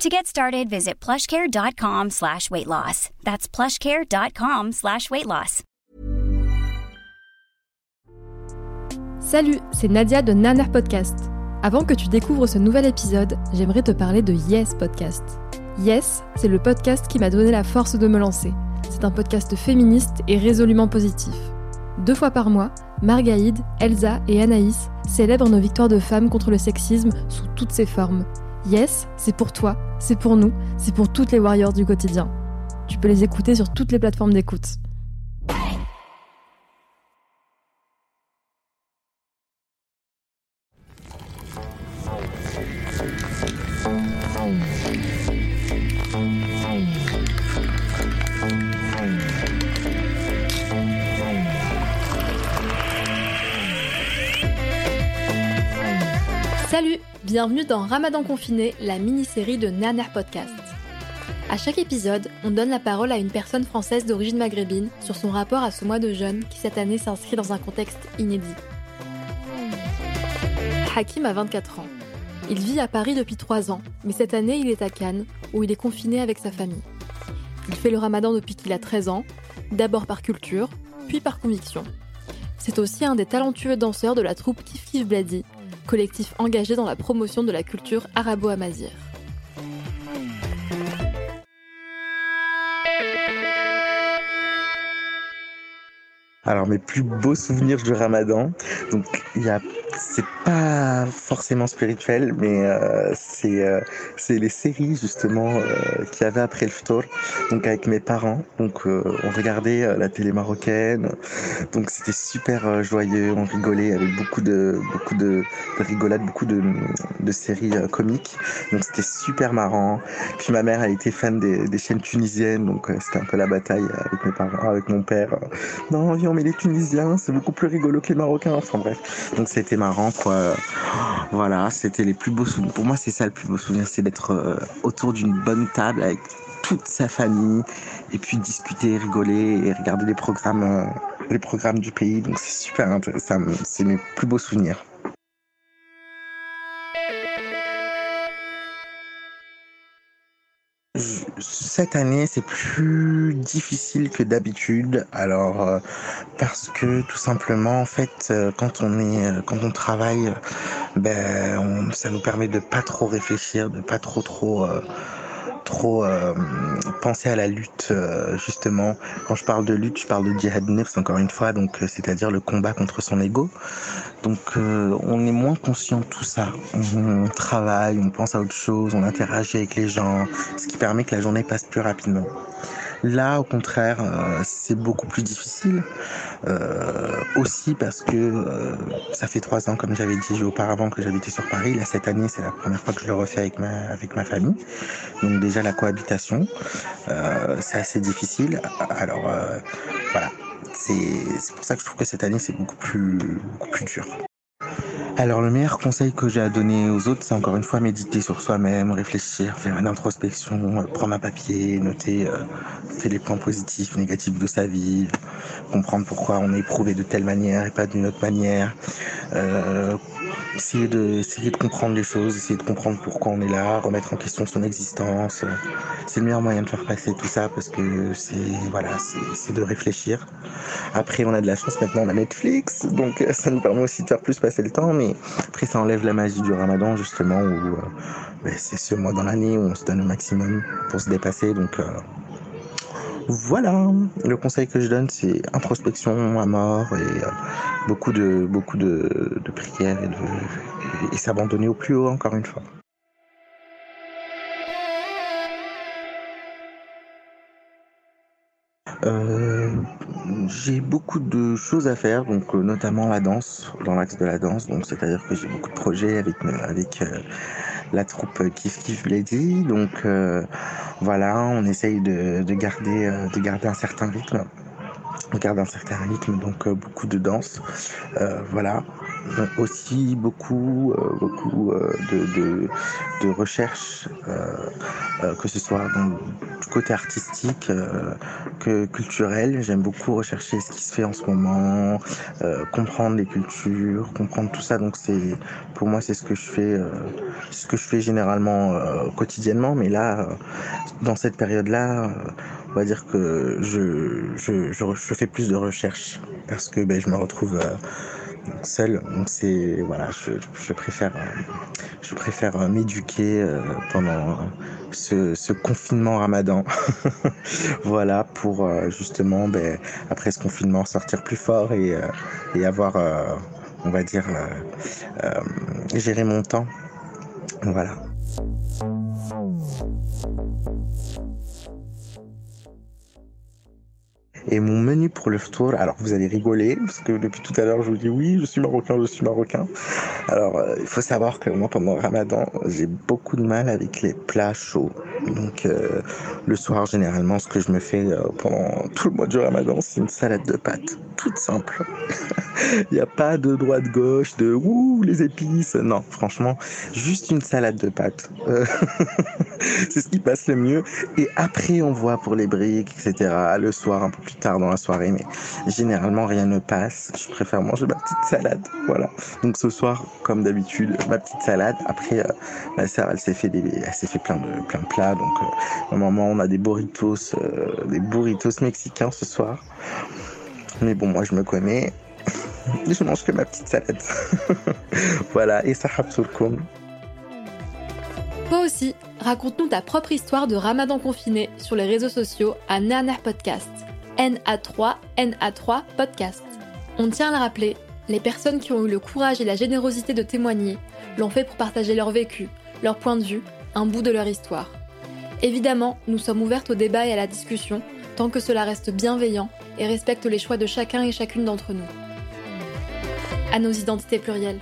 To get started, visit plushcare.com slash weight loss. That's plushcare.com slash weight loss. Salut, c'est Nadia de Naner Podcast. Avant que tu découvres ce nouvel épisode, j'aimerais te parler de Yes Podcast. Yes, c'est le podcast qui m'a donné la force de me lancer. C'est un podcast féministe et résolument positif. Deux fois par mois, Margaïde, Elsa et Anaïs célèbrent nos victoires de femmes contre le sexisme sous toutes ses formes Yes, c'est pour toi, c'est pour nous, c'est pour toutes les warriors du quotidien. Tu peux les écouter sur toutes les plateformes d'écoute. Bienvenue dans Ramadan confiné, la mini-série de Naner Podcast. À chaque épisode, on donne la parole à une personne française d'origine maghrébine sur son rapport à ce mois de jeûne qui cette année s'inscrit dans un contexte inédit. Hakim a 24 ans. Il vit à Paris depuis 3 ans, mais cette année il est à Cannes, où il est confiné avec sa famille. Il fait le ramadan depuis qu'il a 13 ans, d'abord par culture, puis par conviction. C'est aussi un des talentueux danseurs de la troupe Kif Kif Bladi, collectif engagé dans la promotion de la culture arabo-amazigh. Alors mes plus beaux souvenirs du Ramadan, donc il y a c'est pas forcément spirituel, mais euh, c'est euh, c'est les séries justement euh, qu'il y avait après le Ftor, donc avec mes parents. Donc on regardait la télé marocaine, donc c'était super joyeux, on rigolait avec beaucoup de beaucoup de, de rigolades, beaucoup de, séries comiques. Donc c'était super marrant. Puis ma mère elle était fan des, chaînes tunisiennes, donc c'était un peu la bataille avec mes parents, avec mon père. Non, viens on les Tunisiens, c'est beaucoup plus rigolo que les Marocains. Enfin bref, donc c'était marrant Voilà, c'était les plus beaux souvenirs. Pour moi, c'est ça le plus beau souvenir, c'est d'être euh, autour d'une bonne table avec toute sa famille et puis discuter, rigoler et regarder les programmes, euh, les programmes du pays. Donc c'est super intéressant. C'est mes plus beaux souvenirs. Cette année, c'est plus difficile que d'habitude. Alors, euh, parce que tout simplement, en fait, euh, quand on est, euh, quand on travaille, ben, ça nous permet de pas trop réfléchir, de pas trop trop trop euh, penser à la lutte euh, justement. Quand je parle de lutte, je parle de djihad encore une fois, donc euh, c'est-à-dire le combat contre son ego. Donc on est moins conscient de tout ça. On, travaille, on pense à autre chose, on interagit avec les gens, ce qui permet que la journée passe plus rapidement. Là, au contraire, euh, c'est beaucoup plus difficile. Euh, aussi parce que euh, ça fait trois ans, comme j'avais dit auparavant, que j'habitais sur Paris. Là, cette année, c'est la première fois que je le refais avec ma, avec ma famille. Donc déjà, la cohabitation, euh, c'est assez difficile. Alors, euh, voilà. C'est pour ça que je trouve que cette année, c'est beaucoup plus, beaucoup plus dur. Alors le meilleur conseil que j'ai à donner aux autres, c'est encore une fois méditer sur soi-même, réfléchir, faire une introspection, prendre un papier, noter euh, les points positifs, négatifs de sa vie, comprendre pourquoi on est éprouvé de telle manière et pas d'une autre manière, euh, essayer de essayer de comprendre les choses, essayer de comprendre pourquoi on est là, remettre en question son existence. C'est le meilleur moyen de faire passer tout ça parce que c'est voilà, c'est de réfléchir. Après, on a de la chance maintenant, on a Netflix, donc ça nous permet aussi de faire plus passer le temps, mais après ça enlève la magie du Ramadan justement où euh, ben, c'est ce mois dans l'année où on se donne le maximum pour se dépasser, donc euh, voilà, le conseil que je donne, c'est introspection à mort et euh, beaucoup de beaucoup de, prières et, s'abandonner au plus haut encore une fois. Euh, j'ai beaucoup de choses à faire, donc euh, notamment la danse, dans l'axe de la danse. Donc c'est-à-dire que j'ai beaucoup de projets avec avec la troupe Kif Kif Lady. Donc euh, voilà, on essaye de, de garder de garder un certain rythme on garde un certain rythme, donc euh, beaucoup de danse. Euh, voilà. Aussi beaucoup, euh, beaucoup de, de, de recherche, que ce soit du côté artistique que culturel. J'aime beaucoup rechercher ce qui se fait en ce moment, comprendre les cultures, comprendre tout ça. Donc c'est, pour moi, c'est ce que je fais, ce que je fais généralement quotidiennement. Mais là, dans cette période-là, on va dire que je, je, je, je, fais plus de recherches parce que ben, je me retrouve euh, seul. Donc c'est voilà, je, je préfère je préfère m'éduquer euh, pendant ce, ce, confinement Ramadan. voilà pour euh, justement ben, après ce confinement sortir plus fort et, et avoir on va dire gérer mon temps. Voilà. Et mon menu pour le tour, alors vous allez rigoler, parce que depuis tout à l'heure je vous dis oui, je suis marocain, je suis marocain. Alors euh, il faut savoir que moi pendant ramadan, j'ai beaucoup de mal avec les plats chauds. Donc euh, le soir généralement ce que je me fais euh, pendant tout le mois du ramadan, c'est une salade de pâtes, toute simple. Il n'y a pas de droite-gauche, de ouh les épices. Non, franchement, juste une salade de pâtes. c'est ce qui passe le mieux. Et après on voit pour les briques, etc. Le soir un peu plus tard dans la soirée, mais généralement rien ne passe. Je préfère manger ma petite salade. Voilà. Donc ce soir, comme d'habitude, ma petite salade. Après, euh, ma sœur, elle s'est fait des, elle s'est fait plein de, plein de plats. Donc euh, normalement, on a des burritos, euh, des burritos mexicains ce soir. Mais bon, moi je me connais. je mange que ma petite salade. voilà. Et ça surkoum. Toi aussi, raconte-nous ta propre histoire de ramadan confiné sur les réseaux sociaux à Nerner Podcast. NA3, NA3 Podcast. On tient à le rappeler, les personnes qui ont eu le courage et la générosité de témoigner l'ont fait pour partager leur vécu, leur point de vue, un bout de leur histoire. Évidemment, nous sommes ouvertes au débat et à la discussion, tant que cela reste bienveillant et respecte les choix de chacun et chacune d'entre nous. À nos identités plurielles.